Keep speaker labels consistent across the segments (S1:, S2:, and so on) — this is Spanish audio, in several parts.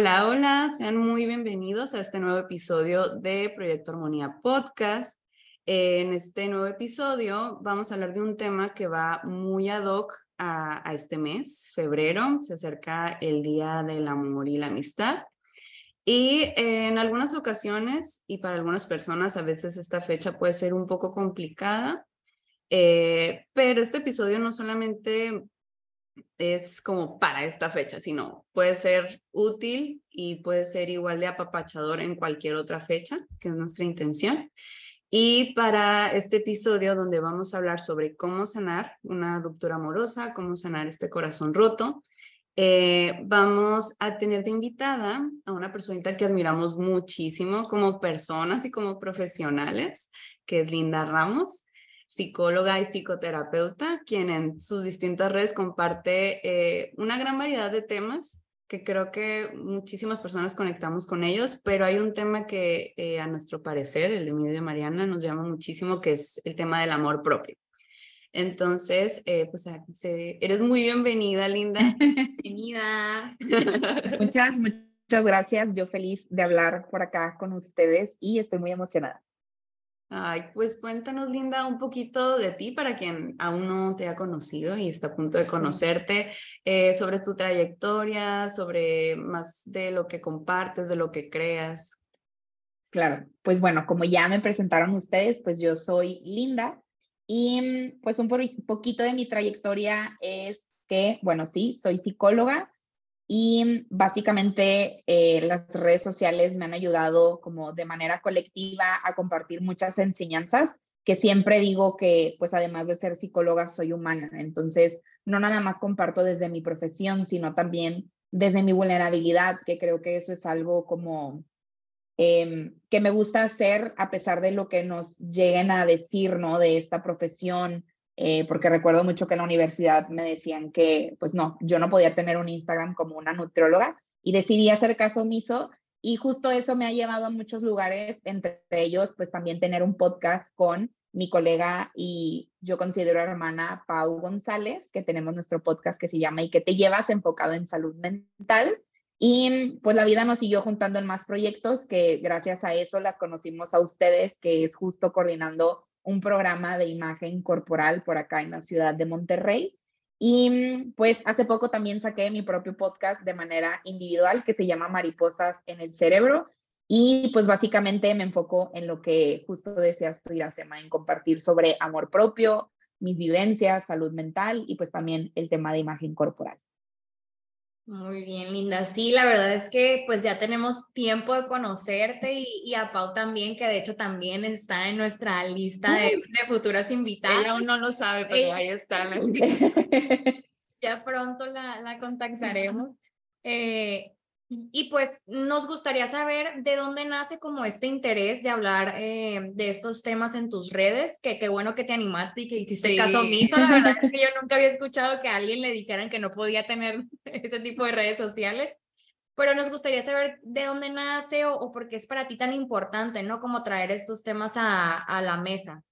S1: Hola, hola, sean muy bienvenidos a este nuevo episodio de Proyecto Armonía Podcast. En este nuevo episodio vamos a hablar de un tema que va muy ad hoc a, este mes, febrero. Se acerca el Día del Amor y la Amistad. Y en algunas ocasiones, y para algunas personas a veces esta fecha puede ser un poco complicada, eh, pero este episodio no solamente es como para esta fecha, sino puede ser útil y puede ser igual de apapachador en cualquier otra fecha, que es nuestra intención. Y para este episodio donde vamos a hablar sobre cómo sanar una ruptura amorosa, cómo sanar este corazón roto, eh, vamos a tener de invitada a una personita que admiramos muchísimo como personas y como profesionales, que es Linda Ramos psicóloga y psicoterapeuta, quien en sus distintas redes comparte eh, una gran variedad de temas que creo que muchísimas personas conectamos con ellos, pero hay un tema que eh, a nuestro parecer, el de mí y de Mariana, nos llama muchísimo, que es el tema del amor propio. Entonces, eh, pues eres muy bienvenida, Linda.
S2: Bienvenida.
S3: muchas, muchas gracias. Yo feliz de hablar por acá con ustedes y estoy muy emocionada.
S1: Ay, pues cuéntanos, Linda, un poquito de ti para quien aún no te ha conocido y está a punto de conocerte, eh, sobre tu trayectoria, sobre más de lo que compartes, de lo que creas.
S3: Claro, pues bueno, como ya me presentaron ustedes, pues yo soy Linda y pues un poquito de mi trayectoria es que, bueno, sí, soy psicóloga, y básicamente eh, las redes sociales me han ayudado como de manera colectiva a compartir muchas enseñanzas que siempre digo que pues además de ser psicóloga soy humana. Entonces no nada más comparto desde mi profesión, sino también desde mi vulnerabilidad, que creo que eso es algo como em, que me gusta hacer a pesar de lo que nos lleguen a decir, ¿no? De esta profesión, eh, porque recuerdo mucho que en la universidad me decían que, pues no, yo no podía tener un Instagram como una nutrióloga y decidí hacer caso omiso y justo eso me ha llevado a muchos lugares, entre ellos, pues también tener un podcast con mi colega y yo considero hermana Pau González, que tenemos nuestro podcast que se llama ¿Y qué te llevas? enfocado en salud mental. Y pues la vida nos siguió juntando en más proyectos que gracias a eso las conocimos a ustedes, que es justo coordinando un programa de imagen corporal por acá en la ciudad de Monterrey. Y mm, pues hace poco también saqué mi propio podcast de manera individual que se llama Mariposas en el Cerebro. Y pues básicamente me enfoco en lo que justo deseas tú, Iracema, en compartir sobre amor propio, mis vivencias, salud mental y pues también el tema de imagen corporal.
S2: Muy bien, Linda. Sí, la verdad es que pues ya tenemos tiempo de conocerte y, a Pau también, que de hecho también está en nuestra lista de, futuras invitadas.
S1: Ella aún no lo sabe, pero ahí está.
S2: ya pronto la, la contactaremos. Eh, y pues nos gustaría saber de dónde nace como este interés de hablar eh, de estos temas en tus redes, que qué bueno que te animaste y que hiciste caso omiso. La verdad es que yo nunca había escuchado que a alguien le dijeran que no podía tener ese tipo de redes sociales, pero nos gustaría saber de dónde nace o, o por qué es para ti tan importante, ¿no? Como traer estos temas a, a la mesa.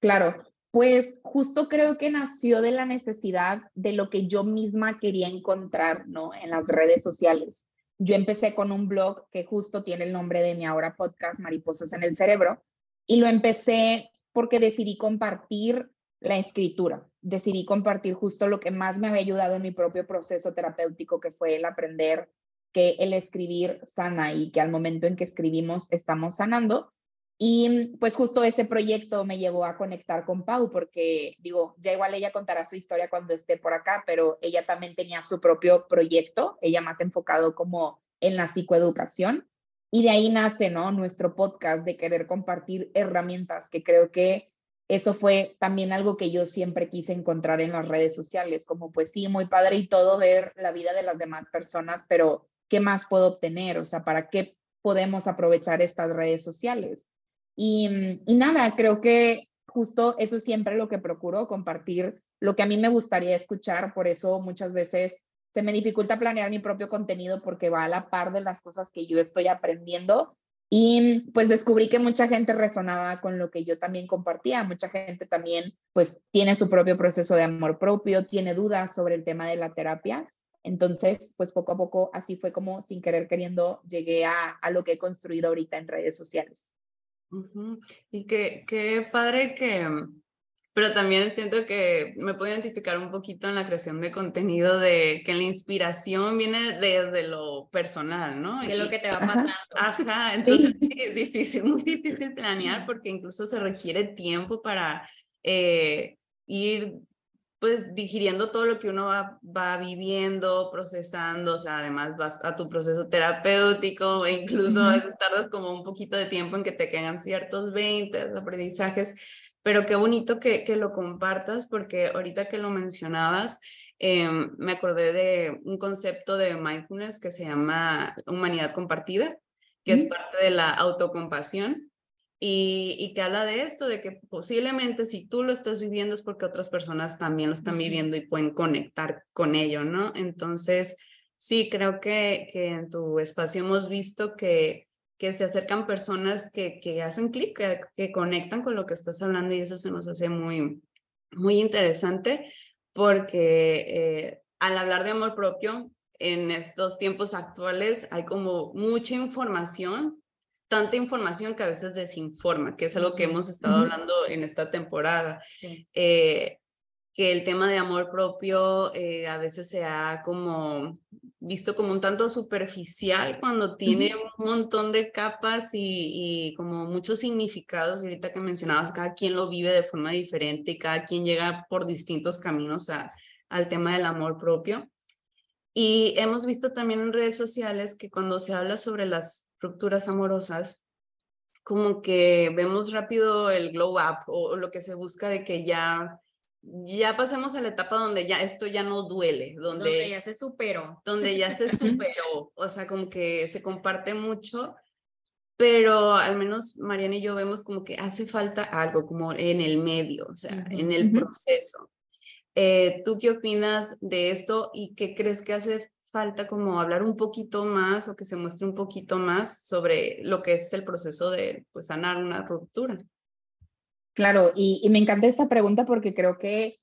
S3: Claro, pues justo creo que nació de la necesidad de lo que yo misma quería encontrar, ¿no? En las redes sociales. Yo empecé con un blog que justo tiene el nombre de mi ahora podcast, Mariposas en el Cerebro, y lo empecé porque decidí compartir la escritura. Decidí compartir justo lo que más me había ayudado en mi propio proceso terapéutico, que fue el aprender que el escribir sana y que al momento en que escribimos estamos sanando. Y pues justo ese proyecto me llevó a conectar con Pau, porque digo, ya igual ella contará su historia cuando esté por acá, pero ella también tenía su propio proyecto, ella más enfocado como en la psicoeducación. y de ahí nace, ¿no? Nuestro podcast de querer compartir herramientas, que creo que eso fue también algo que yo siempre quise encontrar en las redes sociales, como pues sí, muy padre y todo ver la vida de las demás personas, pero ¿qué más puedo obtener? O sea, ¿para qué podemos aprovechar estas redes sociales? Y, y nada, creo que justo eso es siempre lo que procuro, compartir lo que a mí me gustaría escuchar, por eso muchas veces se me dificulta planear mi propio contenido porque va a la par de las cosas que yo estoy aprendiendo. Y pues descubrí que mucha gente resonaba con lo que yo también compartía. Mucha gente también pues tiene su propio proceso de amor propio, tiene dudas sobre el tema de la terapia. Entonces, pues poco a poco así fue como sin querer queriendo llegué a, a lo que he construido ahorita en redes sociales.
S1: Y qué, qué padre que, pero también siento que me puedo identificar un poquito en la creación de contenido de que la inspiración viene desde lo personal, ¿no?
S2: De lo que te va pasando.
S1: Ajá, entonces es difícil, muy difícil planear porque incluso se requiere tiempo para eh, ir pues digiriendo todo lo que uno va, va, viviendo, procesando, o sea, además vas a tu proceso terapéutico e incluso a veces tardas como un poquito de tiempo en que te quedan ciertos 20 aprendizajes pero qué bonito que, que lo compartas porque ahorita que lo mencionabas, em, me acordé de un concepto de mindfulness que se llama humanidad compartida, que es parte de la autocompasión. Y, y, que habla de esto, de que posiblemente si tú lo estás viviendo es porque otras personas también lo están viviendo y pueden conectar con ello, ¿no? Entonces, sí, creo que, que en tu espacio hemos visto que que se acercan personas que, que hacen clic, que, que, conectan con lo que estás hablando y eso se nos hace muy, muy interesante porque eh, al hablar de amor propio, en estos tiempos actuales hay como mucha información, tanta información que a veces desinforma, que es algo que hemos estado hablando en esta temporada. Eh, que el tema de amor propio eh, a veces se ha como visto como un tanto superficial cuando tiene un montón de capas y, como muchos significados. Y ahorita que mencionabas, cada quien lo vive de forma diferente y cada quien llega por distintos caminos a, al tema del amor propio. Y hemos visto también en redes sociales que cuando se habla sobre las rupturas amorosas, como que vemos rápido el glow up o lo que se busca de que ya ya pasemos a la etapa donde ya esto ya no duele, donde,
S2: ya se superó.
S1: Donde ya se superó, o sea, como que se comparte mucho, pero al menos Mariana y yo vemos como que hace falta algo como en el medio, o sea, en el proceso. Eh, ¿Tú qué opinas de esto y qué crees que hace falta como hablar un poquito más o que se muestre un poquito más sobre lo que es el proceso de pues, sanar una ruptura?
S3: Claro, y, me encanta esta pregunta porque creo que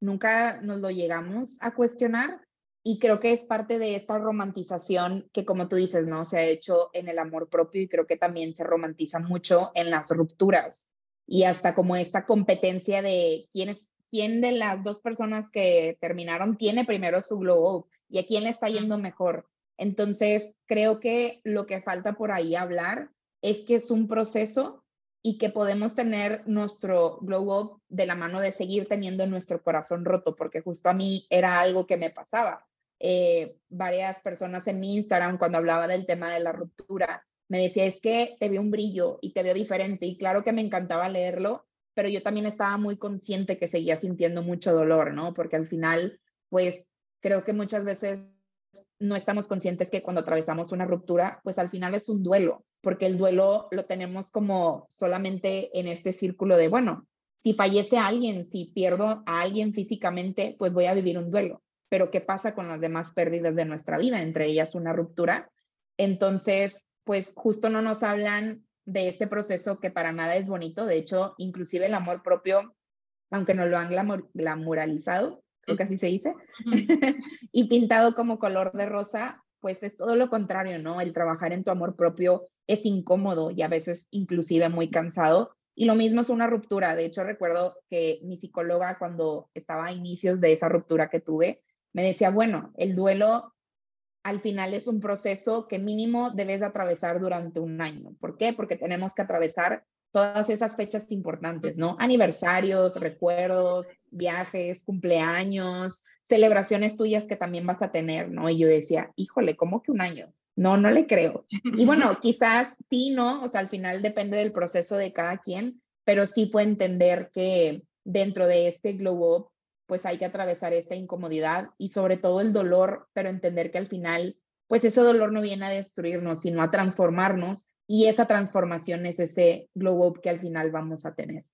S3: nunca nos lo llegamos a cuestionar y creo que es parte de esta romantización que como tú dices, ¿no? Se ha hecho en el amor propio y creo que también se romantiza mucho en las rupturas y hasta como esta competencia de quién es quién de las dos personas que terminaron tiene primero su glow up y a quién le está yendo mejor. Entonces, creo que lo que falta por ahí hablar es que es un proceso y que podemos tener nuestro glow up de la mano de seguir teniendo nuestro corazón roto, porque justo a mí era algo que me pasaba. Eh, varias personas en mi Instagram, cuando hablaba del tema de la ruptura, me decía, es que te veo un brillo y te veo diferente. Y claro que me encantaba leerlo, pero yo también estaba muy consciente que seguía sintiendo mucho dolor, ¿no? Porque al final, pues creo que muchas veces no estamos conscientes que cuando atravesamos una ruptura, pues al final es un duelo porque el duelo lo tenemos como solamente en este círculo de, bueno, si fallece alguien, si pierdo a alguien físicamente, pues voy a vivir un duelo. Pero ¿qué pasa con las demás pérdidas de nuestra vida? Entre ellas una ruptura. Entonces, pues justo no nos hablan de este proceso que para nada es bonito. De hecho, inclusive el amor propio, aunque no lo han glamuralizado, creo que así se dice, y pintado como color de rosa, pues es todo lo contrario, ¿no? El trabajar en tu amor propio es incómodo y a veces inclusive muy cansado. Y lo mismo es una ruptura. De hecho, recuerdo que mi psicóloga cuando estaba a inicios de esa ruptura que tuve, me decía, bueno, el duelo al final es un proceso que mínimo debes atravesar durante un año. ¿Por qué? Porque tenemos que atravesar todas esas fechas importantes, ¿no? Aniversarios, recuerdos, viajes, cumpleaños, celebraciones tuyas que también vas a tener, ¿no? Y yo decía, híjole, ¿cómo que un año? No, no le creo. Y bueno, quizás sí, ¿no? O sea, al final depende del proceso de cada quien, pero sí fue entender que dentro de este glow up, pues hay que atravesar esta incomodidad y sobre todo el dolor, pero entender que al final, pues ese dolor no viene a destruirnos, sino a transformarnos y esa transformación es ese glow up que al final vamos a tener.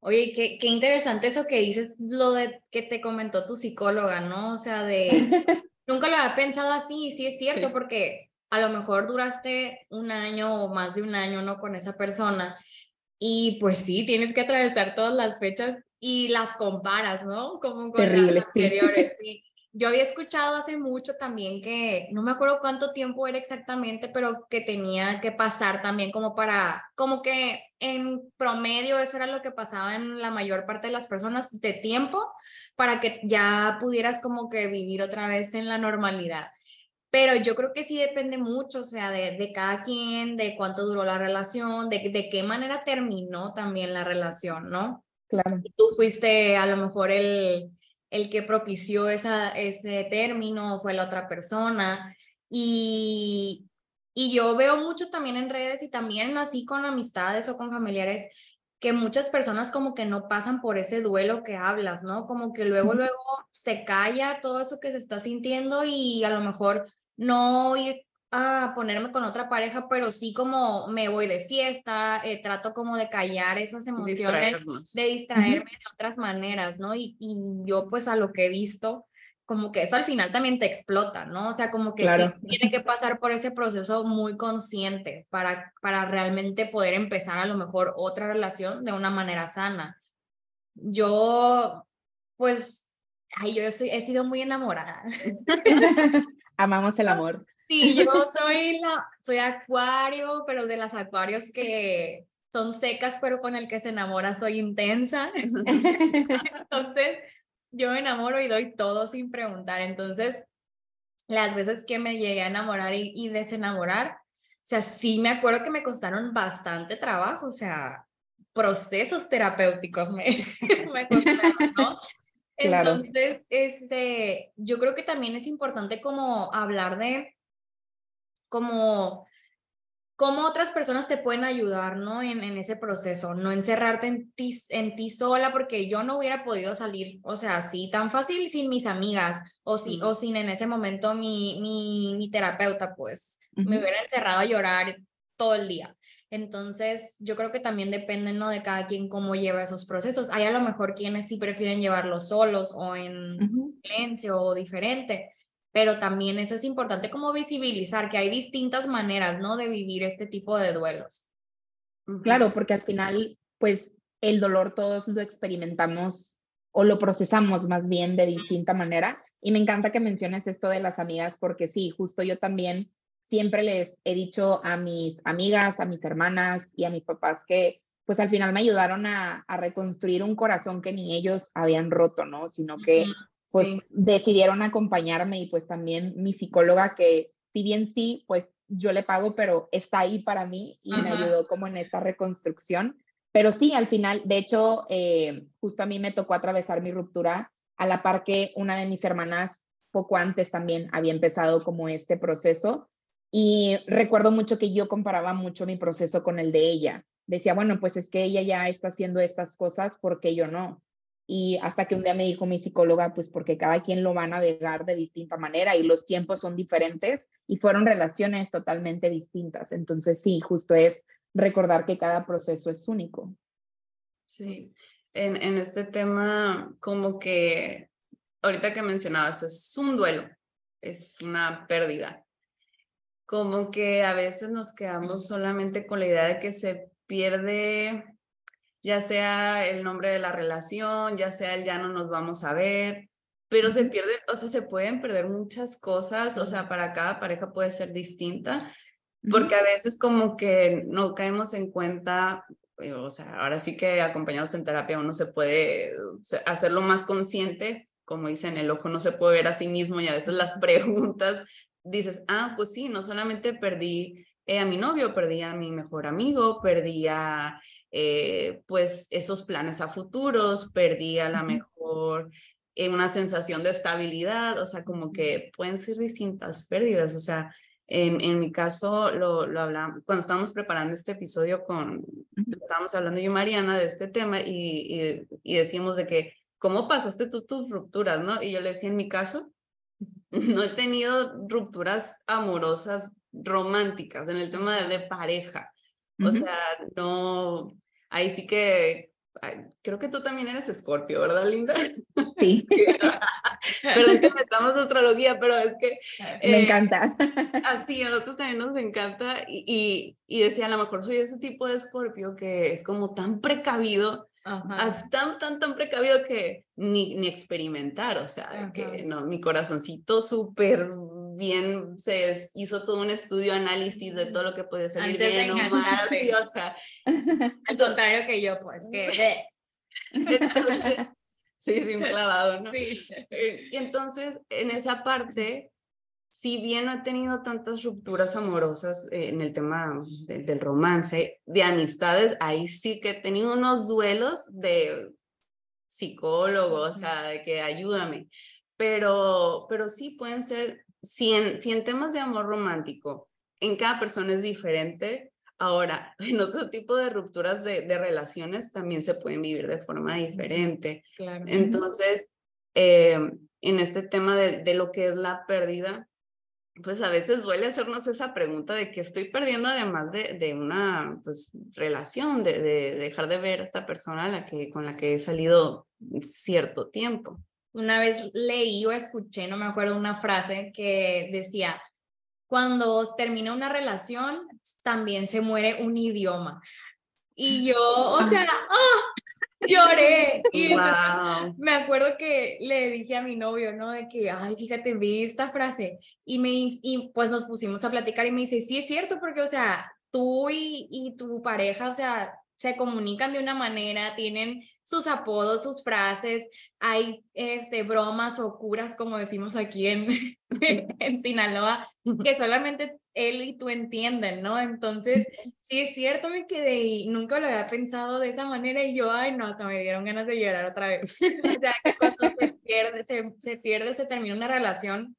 S2: Oye, qué, qué interesante eso que dices, lo de que te comentó tu psicóloga, ¿no? O sea, de, nunca lo había pensado así, sí es cierto, porque a lo mejor duraste un año o más de un año, ¿no? Con esa persona. Y pues sí, tienes que atravesar todas las fechas y las comparas, ¿no? Como con
S3: Terrible,
S2: las anteriores. Sí. Yo había escuchado hace mucho también que, no me acuerdo cuánto tiempo era exactamente, pero que tenía que pasar también como para, como que en promedio eso era lo que pasaba en la mayor parte de las personas de tiempo para que ya pudieras como que vivir otra vez en la normalidad. Pero yo creo que sí depende mucho, o sea, de, de cada quien, de cuánto duró la relación, de, de qué manera terminó también la relación, ¿no?
S3: Claro.
S2: Tú fuiste a lo mejor el, el que propició esa, ese término, fue la otra persona. Y, y yo veo mucho también en redes y también así con amistades o con familiares que muchas personas como que no pasan por ese duelo que hablas, ¿no? Como que luego, luego se calla todo eso que se está sintiendo y a lo mejor no ir a ponerme con otra pareja, pero sí como me voy de fiesta, eh, trato como de callar esas emociones, de distraerme de otras maneras, ¿no? Y, y, yo pues a lo que he visto, como que eso al final también te explota, ¿no? O sea, como que sí tiene que pasar por ese proceso muy consciente para, para realmente poder empezar a lo mejor otra relación de una manera sana. Yo, pues, ay, yo he sido muy enamorada.
S3: Amamos el amor.
S2: Sí, yo soy la, soy acuario, pero de las acuarios que son secas, pero con el que se enamora soy intensa. Entonces, yo me enamoro y doy todo sin preguntar. Entonces, las veces que me llegué a enamorar y, y desenamorar, o sea, sí me acuerdo que me costaron bastante trabajo, o sea, procesos terapéuticos me, me costaron, ¿no? Entonces, este, yo creo que también es importante como hablar de como cómo otras personas te pueden ayudar, ¿no? En, en ese proceso, no encerrarte en ti, en ti sola, porque yo no hubiera podido salir, o sea, así tan fácil sin mis amigas o, si, o sin en ese momento mi, mi, mi terapeuta, pues me hubiera encerrado a llorar todo el día. Entonces, yo creo que también depende, ¿no? De cada quien cómo lleva esos procesos. Hay a lo mejor quienes sí prefieren llevarlos solos o en silencio o diferente, pero también eso es importante como visibilizar que hay distintas maneras, ¿no? De vivir este tipo de duelos.
S3: Claro, porque al final, pues el dolor todos lo experimentamos o lo procesamos más bien de distinta manera. Y me encanta que menciones esto de las amigas, porque sí, justo yo también siempre les he dicho a mis amigas, a mis hermanas y a mis papás que pues al final me ayudaron a, a reconstruir un corazón que ni ellos habían roto, ¿no? Sino que pues decidieron acompañarme y pues también mi psicóloga que si bien sí, pues yo le pago, pero está ahí para mí y me ayudó como en esta reconstrucción. Pero sí, al final, de hecho, eh, justo a mí me tocó atravesar mi ruptura a la par que una de mis hermanas poco antes también había empezado como este proceso. Y recuerdo mucho que yo comparaba mucho mi proceso con el de ella. Decía, bueno, pues es que ella ya está haciendo estas cosas, porque yo no? Y hasta que un día me dijo mi psicóloga, pues porque cada quien lo va a navegar de distinta manera y los tiempos son diferentes y fueron relaciones totalmente distintas. Entonces sí, justo es recordar que cada proceso es único.
S1: Sí, en, en este tema como que ahorita que mencionabas, es un duelo, es una pérdida. Como que a veces nos quedamos solamente con la idea de que se pierde ya sea el nombre de la relación, ya sea el ya no nos vamos a ver, pero se pierde, o sea, se pueden perder muchas cosas, o sea, para cada pareja puede ser distinta, porque a veces como que no caemos en cuenta, eh, o sea, ahora sí que acompañados en terapia uno se puede hacerlo más consciente, como dicen, el ojo no se puede ver a sí mismo y a veces las preguntas dices, ah, pues sí, no solamente perdí a mi novio, perdí a mi mejor amigo, perdía eh, pues esos planes a futuros, perdí a la mejor eh, una sensación de estabilidad, o sea, como que pueden ser distintas pérdidas, o sea, en, en mi caso lo, lo hablamos, cuando estábamos preparando este episodio con, estábamos hablando yo y Mariana de este tema y, y, y decimos de que, ¿cómo pasaste tú tus rupturas, no? Y yo le decía, en mi caso, no he tenido rupturas amorosas románticas en el tema de, de pareja. O sea, no, ahí sí que creo que tú también eres escorpio, ¿verdad, Linda?
S3: Sí.
S1: Perdón que metamos astrología, pero es que...
S3: Me encanta.
S1: Así, a nosotros también nos encanta y, y, y, decía, a lo mejor soy ese tipo de escorpio que es como tan precavido, tan, tan, tan precavido que ni, ni experimentar, o sea, que no, mi corazoncito súper bien se hizo todo un estudio, análisis de todo lo que puede salir bien o mal, sí, o sea.
S2: Al contrario que yo, pues, que...
S1: entonces, sí, sí, un clavado, ¿no?
S2: Sí.
S1: Y entonces, en esa parte, si bien no he tenido tantas rupturas amorosas eh, en el tema de, del romance, de amistades, ahí sí que he tenido unos duelos de psicólogo, o sea, de que ayúdame. Pero, pero sí pueden ser si en, si en temas de amor romántico, en cada persona es diferente, ahora, en otro tipo de rupturas de, de relaciones también se pueden vivir de forma diferente.
S2: Claro.
S1: Entonces, eh, en este tema de, de lo que es la pérdida, pues a veces duele hacernos esa pregunta de que estoy perdiendo además de, de una pues, relación, de, de, dejar de ver a esta persona la que, con la que he salido cierto tiempo
S2: una vez leí o escuché, no me acuerdo, una frase que decía, cuando termina una relación, también se muere un idioma. Y yo, o sea, ¡ah! lloré. Y
S1: wow.
S2: me acuerdo que le dije a mi novio, ¿no? De que, ay, fíjate, vi esta frase. Y, me, y pues nos pusimos a platicar y me dice, sí, es cierto, porque, o sea, tú y, y tu pareja, o sea, se comunican de una manera, tienen sus apodos, sus frases, hay este, bromas o curas, como decimos aquí en, en Sinaloa, que solamente él y tú entienden, ¿no? Entonces, sí es cierto, me quedé y nunca lo había pensado de esa manera y yo, ay, no, hasta me dieron ganas de llorar otra vez. o sea, que cuando se pierde, se, se pierde, se termina una relación,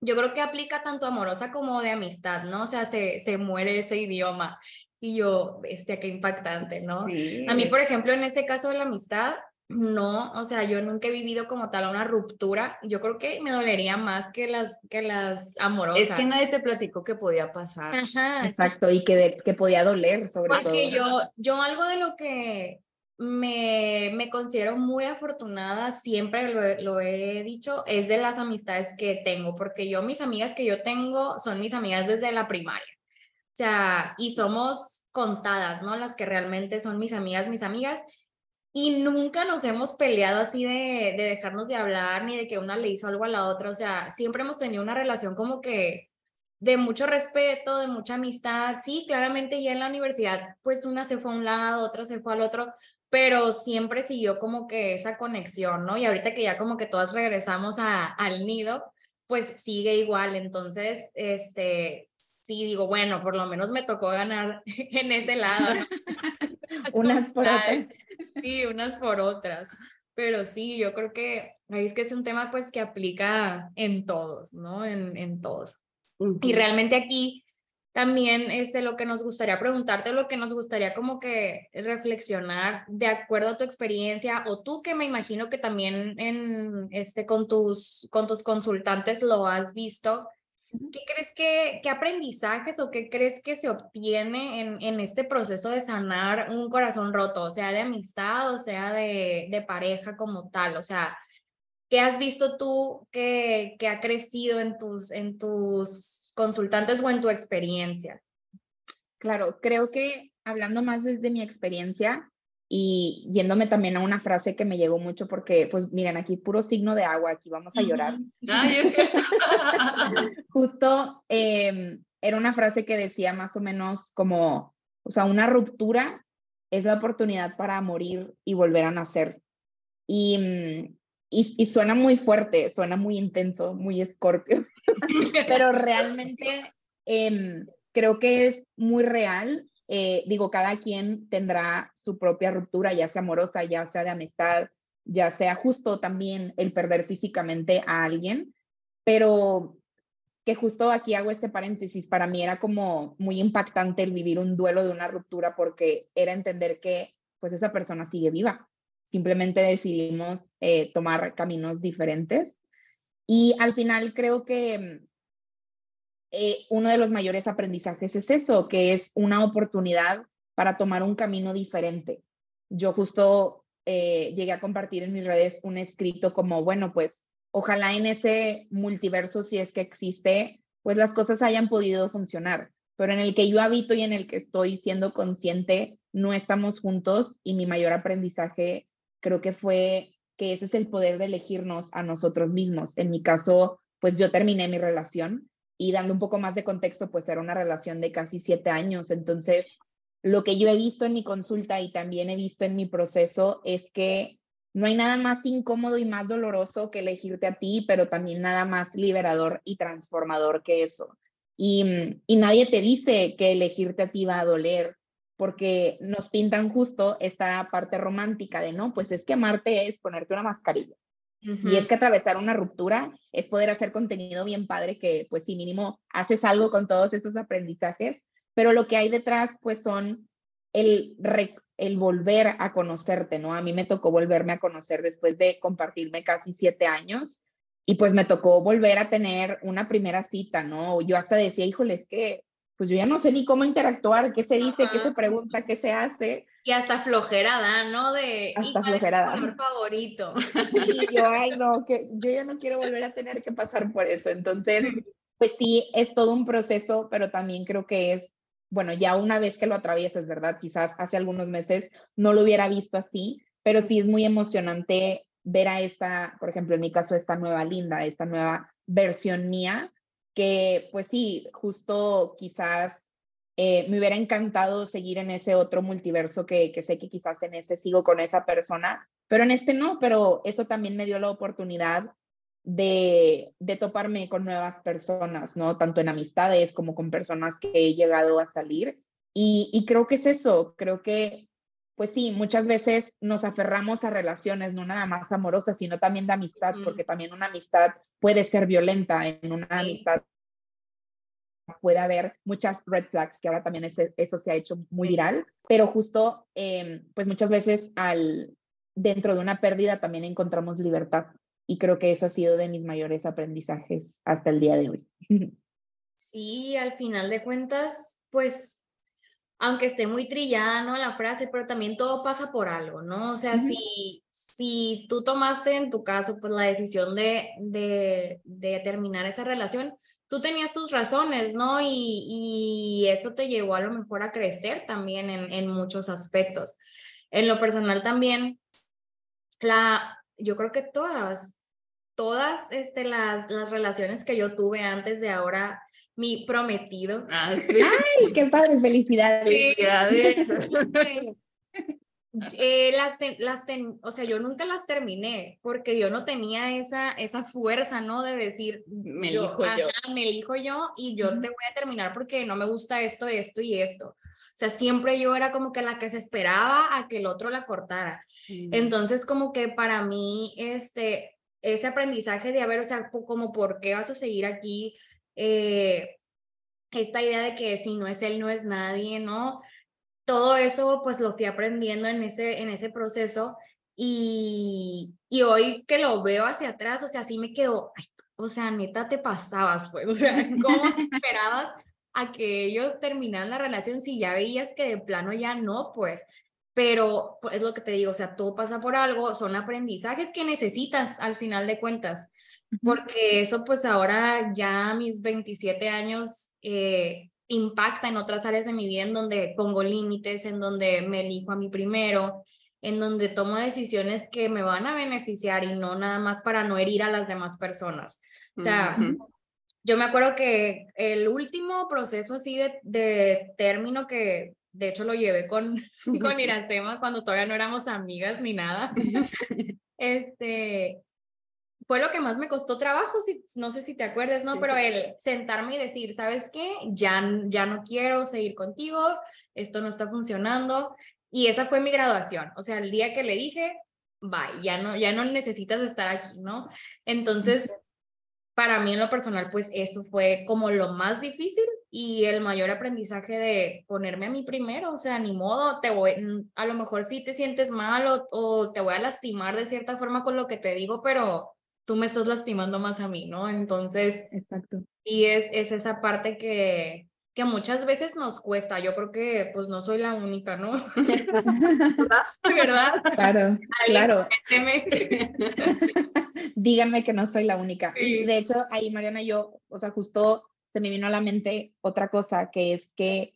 S2: yo creo que aplica tanto amorosa como de amistad, ¿no? O sea, se, se muere ese idioma. Y yo, este, qué impactante, ¿no?
S1: Sí.
S2: A mí, por ejemplo, en ese caso de la amistad, no, o sea, yo nunca he vivido como tal una ruptura. Yo creo que me dolería más que las, que las amorosas.
S1: Es que nadie te platicó que podía pasar.
S2: Ajá,
S3: Exacto, y que, de, que podía doler sobre
S2: Porque
S3: todo.
S2: yo, yo algo de lo que me, me considero muy afortunada, siempre lo he dicho, es de las amistades que tengo, porque yo mis amigas que yo tengo son mis amigas desde la primaria. O sea, y somos contadas, ¿no? Las que realmente son mis amigas, mis amigas. Y nunca nos hemos peleado así de, de dejarnos de hablar, ni de que una le hizo algo a la otra. O sea, siempre hemos tenido una relación como que de mucho respeto, de mucha amistad. Sí, claramente ya en la universidad, pues una se fue a un lado, otra se fue al otro, pero siempre siguió como que esa conexión, ¿no? Y ahorita que ya como que todas regresamos a, al nido, pues sigue igual. Entonces, este, sí digo, bueno, por lo menos me tocó ganar en ese lado.
S3: Unas por otras.
S2: Sí, unas por otras. Pero sí, yo creo que ahí es que es un tema pues que aplica en todos, ¿no? En, en todos. Y realmente aquí también este, lo que nos gustaría preguntarte, lo que nos gustaría como que reflexionar de acuerdo a tu experiencia o tú que me imagino que también en, este, con, tus, con tus consultantes lo has visto, ¿qué crees que, qué aprendizajes o qué crees que se obtiene en, en este proceso de sanar un corazón roto, o sea, de amistad o sea, de, de pareja como tal? O sea, ¿qué has visto tú que, que ha crecido en tus, en tus consultantes o en tu experiencia?
S3: Claro, creo que hablando más desde mi experiencia y yéndome también a una frase que me llegó mucho porque, pues miren, aquí puro signo de agua, aquí vamos a llorar. Justo eh, era una frase que decía más o menos como, o sea, una ruptura es la oportunidad para morir y volver a nacer. Y, mm, y, y suena muy fuerte, suena muy intenso, muy escorpio, pero realmente em, creo que es muy real. Eh, digo, cada quien tendrá su propia ruptura, ya sea amorosa, ya sea de amistad, ya sea justo también el perder físicamente a alguien, pero que justo aquí hago este paréntesis, para mí era como muy impactante el vivir un duelo de una ruptura porque era entender que pues esa persona sigue viva. Simplemente decidimos eh, tomar caminos diferentes. Y al final creo que eh, uno de los mayores aprendizajes es eso, que es una oportunidad para tomar un camino diferente. Yo justo eh, llegué a compartir en mis redes un escrito como, bueno, pues ojalá en ese multiverso, si es que existe, pues las cosas hayan podido funcionar. Pero en el que yo habito y en el que estoy siendo consciente, no estamos juntos y mi mayor aprendizaje creo que fue que ese es el poder de elegirnos a nosotros mismos. En mi caso, pues yo terminé mi relación y dando un poco más de contexto, pues era una relación de casi siete años. Entonces, lo que yo he visto en mi consulta y también he visto en mi proceso es que no hay nada más incómodo y más doloroso que elegirte a ti, pero también nada más liberador y transformador que eso. Y, y nadie te dice que elegirte a ti va a doler, porque nos pintan justo esta parte romántica de, no, pues es que amarte es ponerte una mascarilla. Y es que atravesar una ruptura es poder hacer contenido bien padre que, pues sí, mínimo haces algo con todos estos aprendizajes, pero lo que hay detrás, pues son el, el volver a conocerte, ¿no? A mí me tocó volverme a conocer después de compartirme casi siete años y pues me tocó volver a tener una primera cita, ¿no? Yo hasta decía, híjole, es que pues yo ya no sé ni cómo interactuar, qué se dice, qué se pregunta, qué se hace.
S2: Y hasta flojerada, ¿no? De
S3: hasta flojerada.
S2: Es favorito.
S3: Y yo, ay, no, que yo ya no quiero volver a tener que pasar por eso. Entonces, pues sí, es todo un proceso, pero también creo que es bueno, ya una vez que lo atraviesas, ¿verdad? Quizás hace algunos meses no lo hubiera visto así, pero sí es muy emocionante ver a esta, por ejemplo, en mi caso, esta nueva Linda, esta nueva versión mía, que pues sí, justo quizás eh, me hubiera encantado seguir en ese otro multiverso que, que sé que quizás en este sigo con esa persona, pero en este no, pero eso también me dio la oportunidad de, toparme con nuevas personas, ¿no? Tanto en amistades como con personas que he llegado a salir. Y, creo que es eso, creo que, pues sí, muchas veces nos aferramos a relaciones, no nada más amorosas, sino también de amistad, porque también una amistad puede ser violenta, en una amistad puede haber muchas red flags, que ahora también eso se ha hecho muy viral, pero justo, em, pues muchas veces al, dentro de una pérdida también encontramos libertad y creo que eso ha sido de mis mayores aprendizajes hasta el día de hoy.
S2: Sí, al final de cuentas, pues, aunque esté muy trillada, ¿no? La frase, pero también todo pasa por algo, ¿no? O sea, si, si tú tomaste en tu caso, pues, la decisión de, de, de terminar esa relación, tú tenías tus razones, ¿no? Y, y, eso te llevó a lo mejor a crecer también en, en muchos aspectos. En lo personal también, la, yo creo que todas, todas este, las, las relaciones que yo tuve antes de ahora, mi prometido.
S3: Ah, ¡Ay, qué padre! ¡Felicidades!
S2: Eh, las, las o sea, yo nunca las terminé porque yo no tenía esa, esa fuerza, ¿no? De decir,
S1: me elijo yo.
S2: Me elijo yo y yo te voy a terminar porque no me gusta esto, esto y esto. O sea, siempre yo era como que la que se esperaba a que el otro la cortara. Entonces, como que para mí, este, ese aprendizaje de, a ver, o sea, como por qué vas a seguir aquí, eh, esta idea de que si no es él, no es nadie, ¿no? Todo eso, pues lo fui aprendiendo en ese, en ese proceso y, y hoy que lo veo hacia atrás, o sea, sí me quedo, o sea, neta te pasabas, pues, o sea, ¿cómo esperabas a que ellos terminaran la relación si ya veías que de plano ya no, pues. Pero es lo que te digo, o sea, todo pasa por algo, son aprendizajes que necesitas al final de cuentas, porque eso pues ahora ya a mis 27 años eh, impacta en otras áreas de mi vida en donde pongo límites, en donde me elijo a mí primero, en donde tomo decisiones que me van a beneficiar y no nada más para no herir a las demás personas. O sea, yo me acuerdo que el último proceso así de, de término que de hecho lo llevé con, con Iracema cuando todavía no éramos amigas ni nada, este, fue lo que más me costó trabajo, si, no sé si te acuerdas, ¿no? Pero el sentarme y decir, ¿sabes qué? Ya, ya no quiero seguir contigo, esto no está funcionando. Y esa fue mi graduación. O sea, el día que le dije, bye, ya no, ya no necesitas estar aquí, ¿no? Entonces, para mí en lo personal, pues eso fue como lo más difícil y el mayor aprendizaje de ponerme a mí primero, o sea, ni modo, te voy, a lo mejor sí te sientes mal o, o te voy a lastimar de cierta forma con lo que te digo, pero tú me estás lastimando más a mí, ¿no? Entonces,
S3: Exacto.
S2: Y es, es esa parte que, que muchas veces nos cuesta. Yo creo que pues no soy la única, ¿no? ¿Verdad?
S3: Claro, claro. Díganme que no soy la única. Y de hecho, ahí Mariana y yo, o sea, justo se me vino a la mente otra cosa, que es que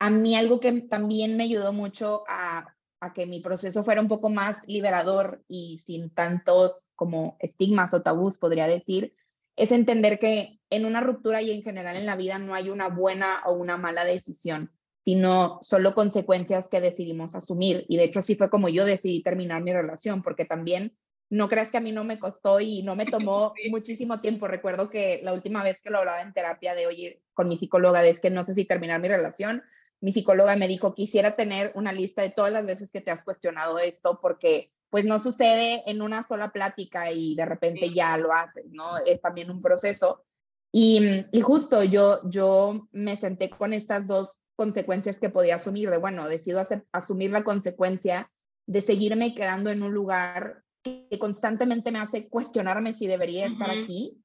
S3: a mí algo que también me ayudó mucho a a que mi proceso fuera un poco más liberador y sin tantos como estigmas o tabús, podría decir, es entender que en una ruptura y en general en la vida no hay una buena o una mala decisión, sino solo consecuencias que decidimos asumir. Y de hecho sí fue como yo decidí terminar mi relación, porque también no creas que a mí no me costó y no me tomó muchísimo tiempo. Recuerdo que la última vez que lo hablaba en terapia de, oye, con mi psicóloga, es que no sé si terminar mi relación, mi psicóloga me dijo, quisiera tener una lista de todas las veces que te has cuestionado esto, porque pues no sucede en una sola plática y de repente ya lo haces, ¿no? Es también un proceso. Y, y justo yo, yo me senté con estas dos consecuencias que podía asumir, de bueno, decido asumir la consecuencia de seguirme quedando en un lugar que constantemente me hace cuestionarme si debería estar aquí,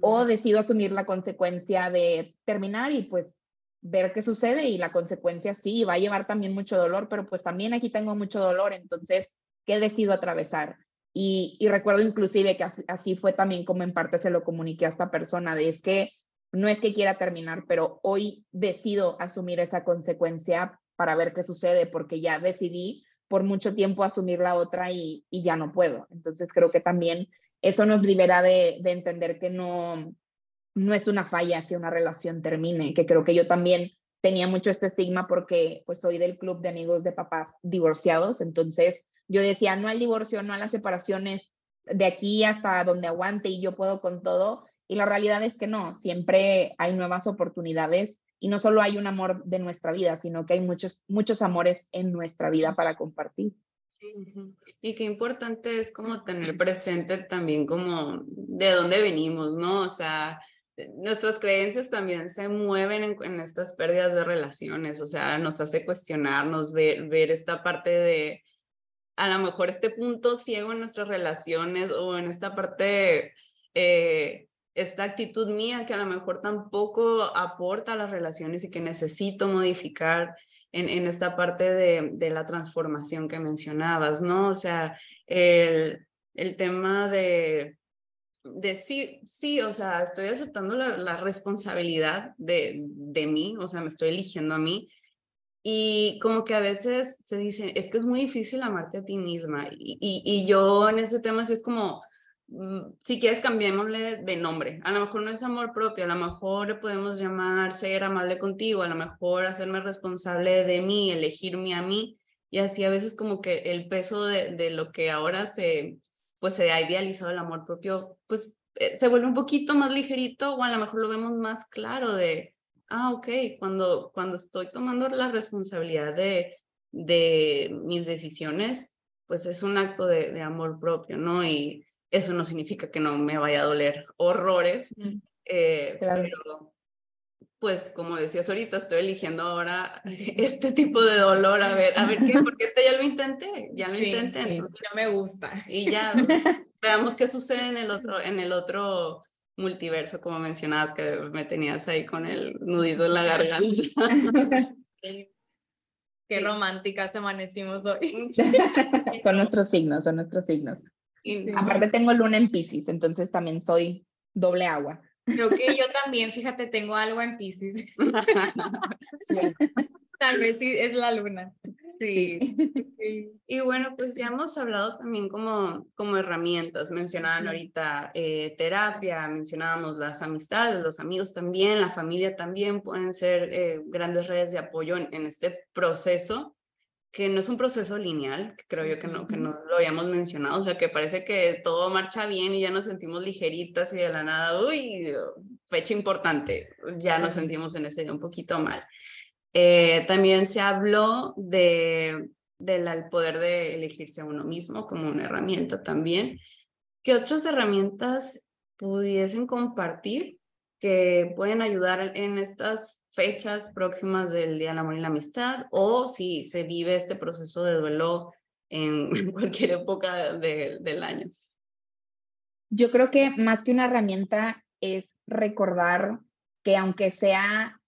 S3: o decido asumir la consecuencia de terminar y pues ver qué sucede y la consecuencia sí, va a llevar también mucho dolor, pero pues también aquí tengo mucho dolor, entonces, ¿qué decido atravesar? Y, recuerdo inclusive que así fue también como en parte se lo comuniqué a esta persona, de es que no es que quiera terminar, pero hoy decido asumir esa consecuencia para ver qué sucede, porque ya decidí por mucho tiempo asumir la otra y, ya no puedo. Entonces creo que también eso nos libera de entender que no, no es una falla que una relación termine, que creo que yo también tenía mucho este estigma porque pues soy del club de amigos de papás divorciados, entonces yo decía, no al divorcio, no a las separaciones, de aquí hasta donde aguante y yo puedo con todo, y la realidad es que no, siempre hay nuevas oportunidades y no solo hay un amor de nuestra vida, sino que hay muchos, muchos amores en nuestra vida para compartir.
S1: Y qué importante es como tener presente también como de dónde venimos, ¿no? O sea, nuestras creencias también se mueven en, estas pérdidas de relaciones, o sea, nos hace cuestionarnos, ver, ver esta parte de, a lo mejor este punto ciego en nuestras relaciones o en esta parte, eh, esta actitud mía que a lo mejor tampoco aporta a las relaciones y que necesito modificar en, en esta parte de, de la transformación que mencionabas, ¿no? O sea, el, el tema de de sí, sí, o sea, estoy aceptando la, responsabilidad de, de mí, o sea, me estoy eligiendo a mí. Y como que a veces se dice, es que es muy difícil amarte a ti misma. Y, y, yo en ese tema sí es como, mm, si quieres cambiémosle de nombre. A lo mejor no es amor propio, a lo mejor le podemos llamar ser amable contigo, a lo mejor hacerme responsable de mí, elegirme a mí. Y así a veces como que el peso de, de lo que ahora se, pues se ha idealizado el amor propio, pues eh, se vuelve un poquito más ligerito o a lo mejor lo vemos más claro de, ah, ok, cuando, cuando estoy tomando la responsabilidad de, de mis decisiones, pues es un acto de, amor propio, ¿no? Y eso no significa que no me vaya a doler horrores, eh, pero pues como decías ahorita, estoy eligiendo ahora este tipo de dolor, a ver, a ver qué, porque este ya lo intenté, ya lo intenté, entonces
S2: no me gusta.
S1: Y ya, veamos qué sucede en el otro, en el otro multiverso, como mencionabas, que me tenías ahí con el nudito en la garganta.
S2: Qué románticas amanecimos hoy.
S3: son nuestros signos, son nuestros signos. Aparte tengo luna en Pisces, entonces también soy doble agua.
S2: Creo que yo también, fíjate, tengo algo en Pisces. Tal vez sí, es la luna. Sí.
S1: Y bueno, pues ya hemos hablado también como, como herramientas. Mencionaban ahorita eh, terapia, mencionábamos las amistades, los amigos también, la familia también pueden ser eh, grandes redes de apoyo en, en este proceso. Que no es un proceso lineal, que creo yo que no, que no lo habíamos mencionado, o sea, que parece que todo marcha bien y ya nos sentimos ligeritas y de la nada, uy, fecha importante, ya nos sentimos en ese día un poquito mal. Eh, también se habló de, del poder de elegirse a uno mismo como una herramienta también. ¿Qué otras herramientas pudiesen compartir que pueden ayudar en estas fechas próximas del Día del Amor y la Amistad o si se vive este proceso de duelo en cualquier época del año.
S3: Yo creo que más que una herramienta es recordar que aunque sea,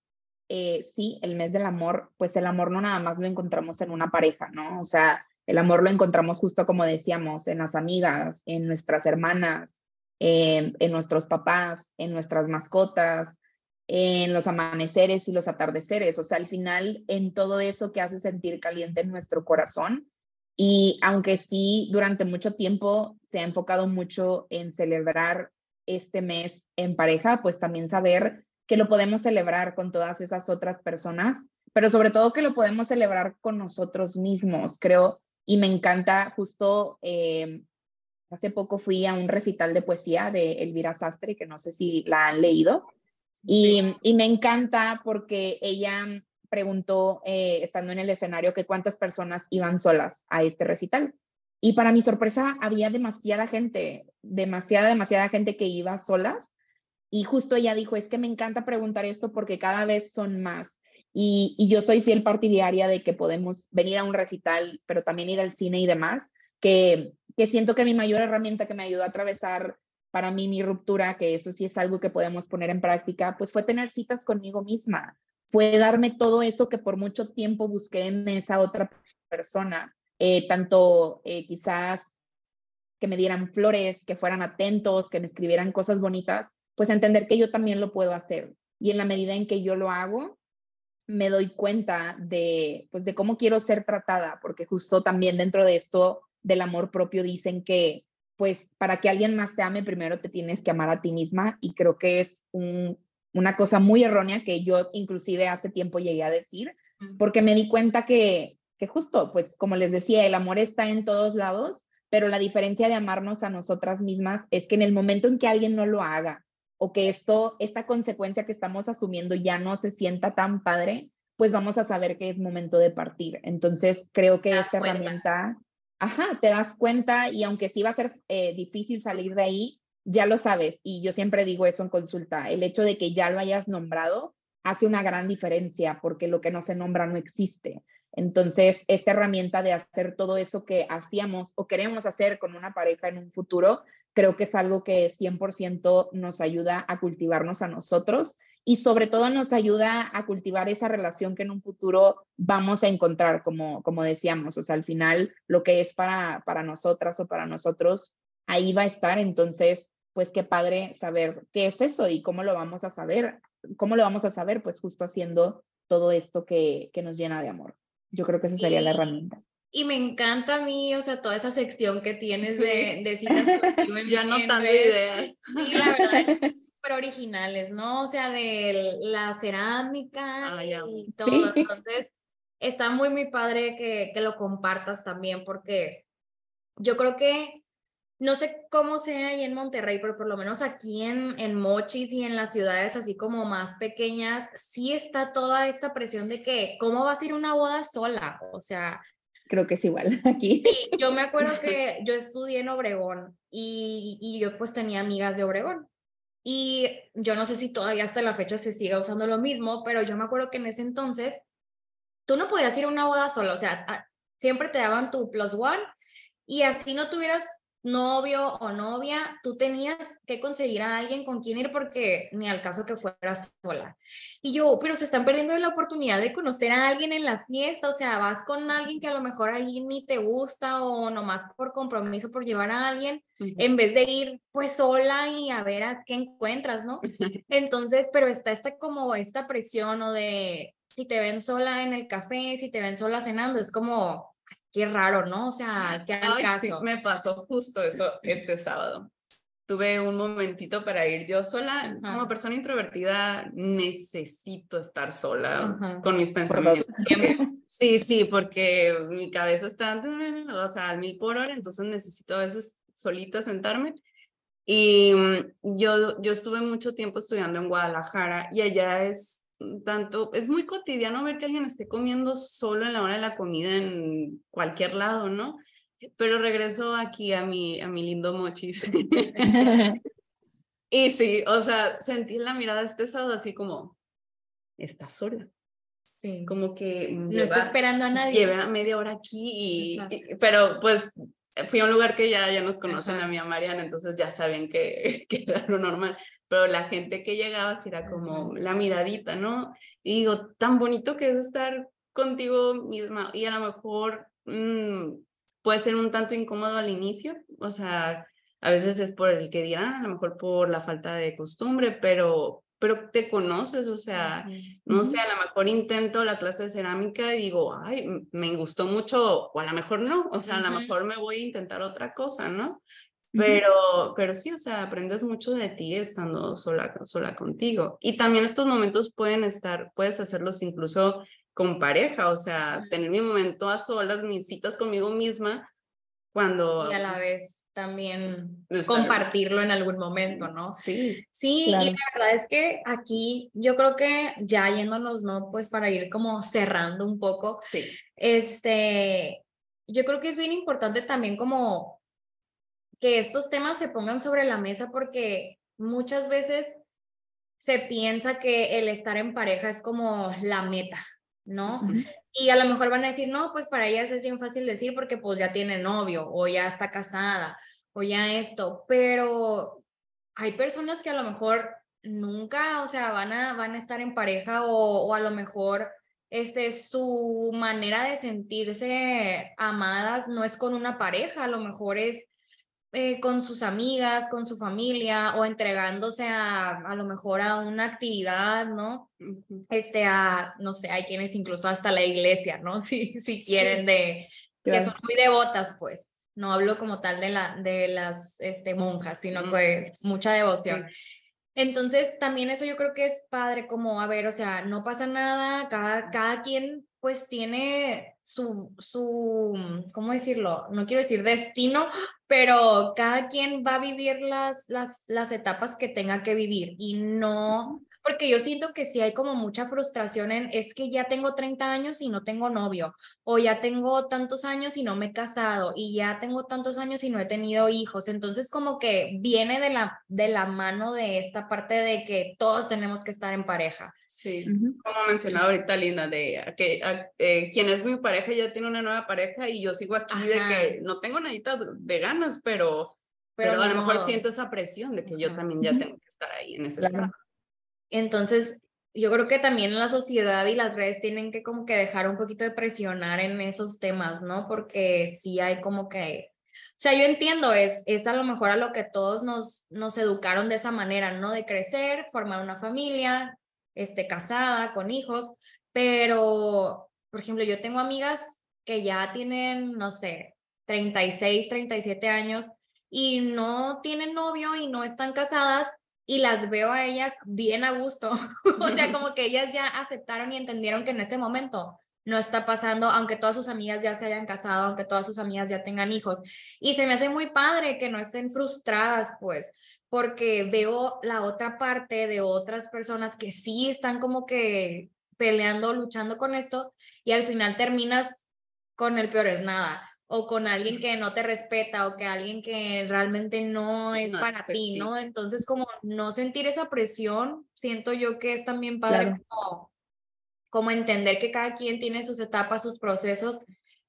S3: eh, sí, el mes del amor, pues el amor no nada más lo encontramos en una pareja, ¿no? O sea, el amor lo encontramos justo como decíamos, en las amigas, en nuestras hermanas, en nuestros papás, en nuestras mascotas, en los amaneceres y los atardeceres, o sea, al final en todo eso que hace sentir caliente en nuestro corazón. Y aunque sí, durante mucho tiempo se ha enfocado mucho en celebrar este mes en pareja, pues también saber que lo podemos celebrar con todas esas otras personas, pero sobre todo que lo podemos celebrar con nosotros mismos, creo. Y me encanta, justo eh, hace poco fui a un recital de poesía de Elvira Sastre, que no sé si la han leído. Y, me encanta porque ella preguntó, eh, estando en el escenario, que cuántas personas iban solas a este recital. Y para mi sorpresa, había demasiada gente, demasiada, demasiada gente que iba solas. Y justo ella dijo, es que me encanta preguntar esto porque cada vez son más. Y, y, yo soy fiel partidaria de que podemos venir a un recital, pero también ir al cine y demás, que, que siento que mi mayor herramienta que me ayudó a atravesar para mí mi ruptura, que eso sí es algo que podemos poner en práctica, pues fue tener citas conmigo misma, fue darme todo eso que por mucho tiempo busqué en esa otra persona, eh, tanto eh, quizás que me dieran flores, que fueran atentos, que me escribieran cosas bonitas, pues entender que yo también lo puedo hacer. Y en la medida en que yo lo hago, me doy cuenta de, pues, de cómo quiero ser tratada, porque justo también dentro de esto del amor propio dicen que pues para que alguien más te ame, primero te tienes que amar a ti misma y creo que es una cosa muy errónea que yo inclusive hace tiempo llegué a decir, porque me di cuenta que, que justo, pues como les decía, el amor está en todos lados, pero la diferencia de amarnos a nosotras mismas es que en el momento en que alguien no lo haga o que esto, esta consecuencia que estamos asumiendo ya no se sienta tan padre, pues vamos a saber que es momento de partir. Entonces, creo que esta herramienta ajá, te das cuenta y aunque sí va a ser eh, difícil salir de ahí, ya lo sabes. Y yo siempre digo eso en consulta, el hecho de que ya lo hayas nombrado hace una gran diferencia porque lo que no se nombra no existe. Entonces, esta herramienta de hacer todo eso que hacíamos o queremos hacer con una pareja en un futuro, creo que es algo que 100% nos ayuda a cultivarnos a nosotros y sobre todo nos ayuda a cultivar esa relación que en un futuro vamos a encontrar, como, como decíamos, o sea, al final lo que es para, para nosotras o para nosotros, ahí va a estar, entonces, pues qué padre saber qué es eso y cómo lo vamos a saber, cómo lo vamos a saber, pues justo haciendo todo esto que, que nos llena de amor. Yo creo que esa sería la herramienta.
S2: Y me encanta a mí, o sea, toda esa sección que tienes de, de citas
S1: Yo anotando ideas.
S2: Sí, la verdad, originales, ¿no? O sea, de la cerámica y todo. Entonces, está muy, muy padre que, que lo compartas también, porque yo creo que no sé cómo sea ahí en Monterrey, pero por lo menos aquí en, en Mochis y en las ciudades así como más pequeñas, sí está toda esta presión de que, ¿cómo va a ser una boda sola? O sea...
S3: Creo que es igual aquí.
S2: Sí, yo me acuerdo que yo estudié en Obregón y, y yo pues tenía amigas de Obregón. Y yo no sé si todavía hasta la fecha se siga usando lo mismo, pero yo me acuerdo que en ese entonces tú no podías ir a una boda sola, o sea, siempre te daban tu plus one y así no tuvieras novio o novia, tú tenías que conseguir a alguien con quien ir porque ni al caso que fueras sola. Y yo, pero se están perdiendo la oportunidad de conocer a alguien en la fiesta, o sea, vas con alguien que a lo mejor ahí ni te gusta o nomás por compromiso por llevar a alguien, en vez de ir pues sola y a ver a qué encuentras, ¿no? Entonces, pero está esta como esta presión o de si te ven sola en el café, si te ven sola cenando, es como qué raro, ¿no? O sea, qué al caso.
S1: me pasó justo eso este sábado. Tuve un momentito para ir yo sola. Como persona introvertida, necesito estar sola con mis pensamientos. Sí, sí, porque mi cabeza está, o sea, al mil por hora, entonces necesito a veces solita sentarme. Y mm, yo, yo estuve mucho tiempo estudiando en Guadalajara y allá es tanto, es muy cotidiano ver que alguien esté comiendo solo en la hora de la comida en cualquier lado, ¿no? Pero regreso aquí a mi, a mi lindo mochis. y sí, o sea, sentí la mirada este sábado así como, está sola.
S2: Sí.
S1: Como que...
S2: No está esperando a nadie.
S1: Lleva media hora aquí, y, pero pues fui a un lugar que ya, ya nos conocen a mí, a Mariana, entonces ya saben que, que, era lo normal, pero la gente que llegaba sí era como la miradita, ¿no? Y digo, tan bonito que es estar contigo misma y a lo mejor mmm, puede ser un tanto incómodo al inicio, o sea, a veces es por el que dirán, a lo mejor por la falta de costumbre, pero, pero te conoces, o sea, no sé, a lo mejor intento la clase de cerámica y digo, ay, me gustó mucho, o a lo mejor no, o sea, a lo mejor me voy a intentar otra cosa, ¿no? Pero, pero sí, o sea, aprendes mucho de ti estando sola, sola contigo. Y también estos momentos pueden estar, puedes hacerlos incluso con pareja, o sea, tener mi momento a solas, mis citas conmigo misma, cuando...
S2: Y a la vez también compartirlo en algún momento, ¿no?
S1: Sí.
S2: Sí, y la verdad es que aquí yo creo que ya yéndonos, ¿no? Pues para ir como cerrando un poco,
S1: sí.
S2: este, yo creo que es bien importante también como que estos temas se pongan sobre la mesa porque muchas veces se piensa que el estar en pareja es como la meta, ¿no? Y a lo mejor van a decir, no, pues para ellas es bien fácil decir porque pues ya tiene novio o ya está casada o ya esto, pero hay personas que a lo mejor nunca, o sea, van a, van a estar en pareja o, a lo mejor este, su manera de sentirse amadas no es con una pareja, a lo mejor es eh, con sus amigas, con su familia o entregándose a, a lo mejor a una actividad, ¿no? Este, a, no sé, hay quienes incluso hasta la iglesia, ¿no? Si, si quieren de, que son muy devotas, pues. No hablo como tal de, la, de las este, monjas, sino que mucha devoción. Entonces, también eso yo creo que es padre, como, a ver, o sea, no pasa nada, cada, cada quien pues tiene su, su, ¿cómo decirlo? No quiero decir destino, pero cada quien va a vivir las, las, las etapas que tenga que vivir y no porque yo siento que sí hay como mucha frustración en, es que ya tengo 30 años y no tengo novio, o ya tengo tantos años y no me he casado, y ya tengo tantos años y no he tenido hijos. Entonces como que viene de la, de la mano de esta parte de que todos tenemos que estar en pareja.
S1: Sí, como mencionaba ahorita Linda, de que eh, quien es mi pareja ya tiene una nueva pareja y yo sigo aquí de que no tengo nadita de ganas, pero... Pero, a lo mejor siento esa presión de que yo también ya tengo que estar ahí en ese estado.
S2: Entonces, yo creo que también la sociedad y las redes tienen que como que dejar un poquito de presionar en esos temas, ¿no? Porque sí hay como que, o sea, yo entiendo, es, es a lo mejor a lo que todos nos, nos educaron de esa manera, ¿no? De crecer, formar una familia, este, casada, con hijos, pero, por ejemplo, yo tengo amigas que ya tienen, no sé, 36, 37 años y no tienen novio y no están casadas y las veo a ellas bien a gusto. o sea, como que ellas ya aceptaron y entendieron que en este momento no está pasando, aunque todas sus amigas ya se hayan casado, aunque todas sus amigas ya tengan hijos. Y se me hace muy padre que no estén frustradas, pues, porque veo la otra parte de otras personas que sí están como que peleando, luchando con esto, y al final terminas con el peor es nada o con alguien que no te respeta o que alguien que realmente no es para ti, ¿no? Entonces, como no sentir esa presión, siento yo que es también padre como, como, entender que cada quien tiene sus etapas, sus procesos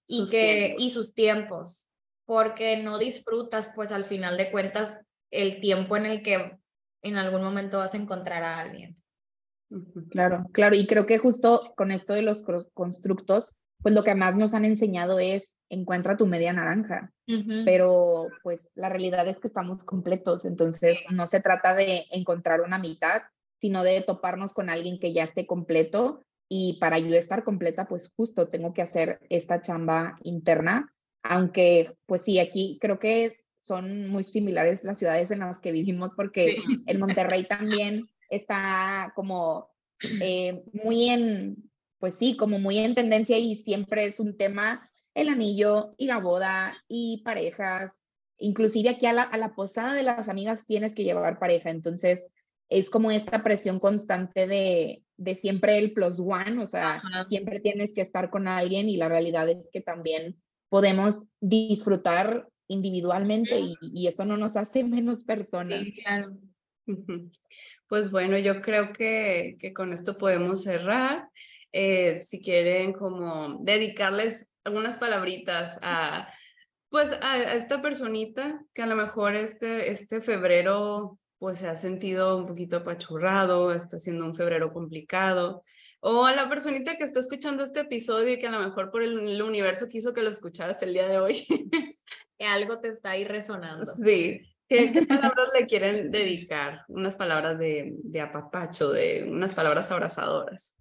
S2: y, que, y sus tiempos, porque no disfrutas, pues al final de cuentas, el tiempo en el que en algún momento vas a encontrar a alguien.
S3: Claro, claro, y creo que justo con esto de los constructos, pues lo que más nos han enseñado es encuentra tu media naranja, pero pues la realidad es que estamos completos, entonces no se trata de encontrar una mitad, sino de toparnos con alguien que ya esté completo y para yo estar completa, pues justo tengo que hacer esta chamba interna, aunque pues sí, aquí creo que son muy similares las ciudades en las que vivimos porque en Monterrey también está como eh, muy en pues sí, como muy en tendencia y siempre es un tema el anillo y la boda y parejas. Inclusive aquí a la, a la posada de las amigas tienes que llevar pareja. Entonces, es como esta presión constante de, de siempre el plus one, o sea, siempre tienes que estar con alguien y la realidad es que también podemos disfrutar individualmente y, y eso no nos hace menos personas.
S2: Sí, claro.
S1: Pues bueno, yo creo que, que con esto podemos cerrar. Eh, si quieren como dedicarles algunas palabritas a, pues a, esta personita que a lo mejor este, este febrero pues se ha sentido un poquito apachurrado, está siendo un febrero complicado, o a la personita que está escuchando este episodio y que a lo mejor por el, el universo quiso que lo escucharas el día de hoy.
S2: que algo te está ahí resonando.
S1: Sí. ¿Qué, qué palabras le quieren dedicar? Unas palabras de, de apapacho, de unas palabras abrazadoras.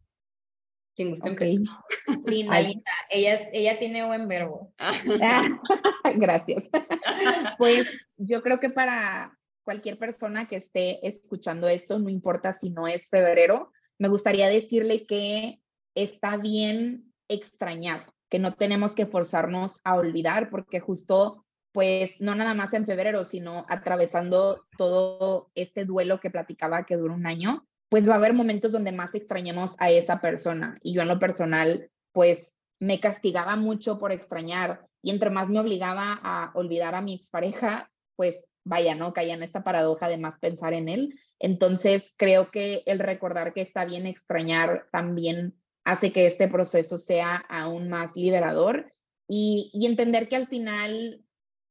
S3: Quien guste okay.
S2: Linda, linda. Ella, ella tiene buen verbo.
S3: Gracias. Pues yo creo que para cualquier persona que esté escuchando esto, no importa si no es febrero, me gustaría decirle que está bien extrañar, que no tenemos que forzarnos a olvidar, porque justo, pues, no nada más en febrero, sino atravesando todo este duelo que platicaba que dura un año, pues va a haber momentos donde más extrañemos a esa persona. Y yo en lo personal, pues me castigaba mucho por extrañar y entre más me obligaba a olvidar a mi expareja, pues vaya, ¿no? Caía en esta paradoja de más pensar en él. Entonces, creo que el recordar que está bien extrañar también hace que este proceso sea aún más liberador y, y entender que al final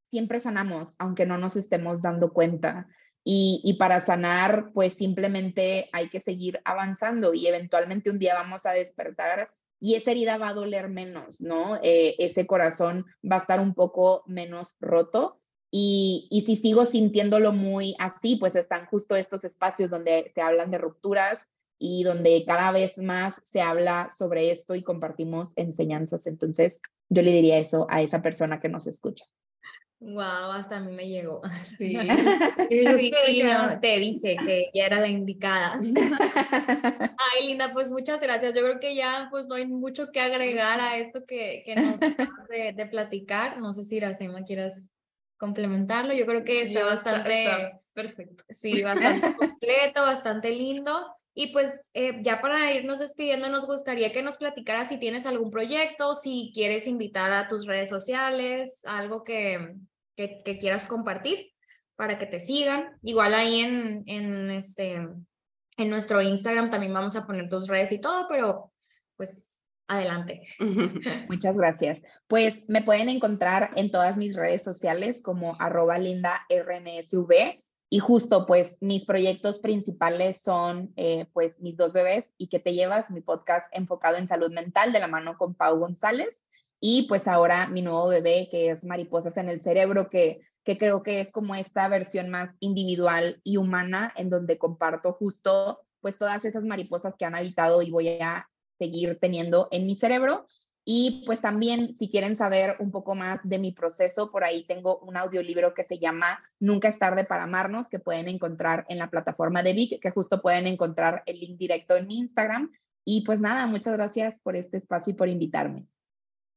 S3: siempre sanamos, aunque no nos estemos dando cuenta. Y, para sanar, pues simplemente hay que seguir avanzando y eventualmente un día vamos a despertar y esa herida va a doler menos, ¿no? Eh, ese corazón va a estar un poco menos roto. Y, y, si sigo sintiéndolo muy así, pues están justo estos espacios donde se hablan de rupturas y donde cada vez más se habla sobre esto y compartimos enseñanzas. Entonces, yo le diría eso a esa persona que nos escucha.
S2: Wow, hasta a mí me llegó.
S1: Sí,
S2: sí, no, te dije que ya era la indicada. Ay, Linda, pues muchas gracias. Yo creo que ya pues no hay mucho que agregar a esto que, que nos acabas de, de, platicar. No sé si Iracema quieras complementarlo. Yo creo que está bastante
S1: está perfecto.
S2: Sí, bastante completo, bastante lindo. Y pues eh, ya para irnos despidiendo, nos gustaría que nos platicaras si tienes algún proyecto, si quieres invitar a tus redes sociales, algo que, que, quieras compartir para que te sigan. Igual ahí en, en, este, en nuestro Instagram también vamos a poner tus redes y todo, pero pues adelante.
S3: Muchas gracias. Pues me pueden encontrar en todas mis redes sociales como arroba linda rnsv y justo, pues, mis proyectos principales son, eh, pues, mis dos bebés y que te llevas, mi podcast enfocado en salud mental de la mano con Pau González. Y pues ahora mi nuevo bebé, que es Mariposas en el Cerebro, que, que creo que es como esta versión más individual y humana, en donde comparto justo, pues, todas esas mariposas que han habitado y voy a seguir teniendo en mi cerebro. Y pues también, si quieren saber un poco más de mi proceso, por ahí tengo un audiolibro que se llama Nunca es tarde para amarnos, que pueden encontrar en la plataforma de Vic, que justo pueden encontrar el link directo en mi Instagram. Y pues nada, muchas gracias por este espacio y por invitarme.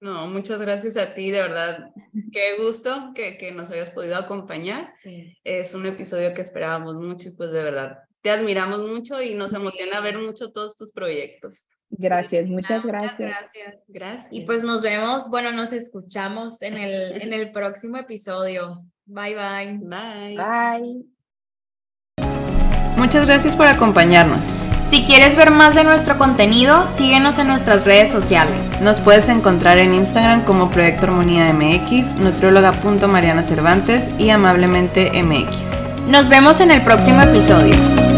S1: No, muchas gracias a ti, de verdad. Qué gusto que, que nos hayas podido acompañar.
S2: Sí.
S1: Es un episodio que esperábamos mucho y pues de verdad te admiramos mucho y nos emociona ver mucho todos tus proyectos.
S3: Gracias, muchas gracias.
S2: Muchas gracias. Gracias. Y pues nos vemos, bueno, nos escuchamos en el, en el próximo episodio. Bye, bye.
S1: Bye.
S3: Bye.
S1: Muchas gracias por acompañarnos.
S2: Si quieres ver más de nuestro contenido, síguenos en nuestras redes sociales.
S1: Nos puedes encontrar en Instagram como Proyecto Armonía MX, nutrióloga.mariana Cervantes y amablemente MX.
S2: Nos vemos en el próximo episodio.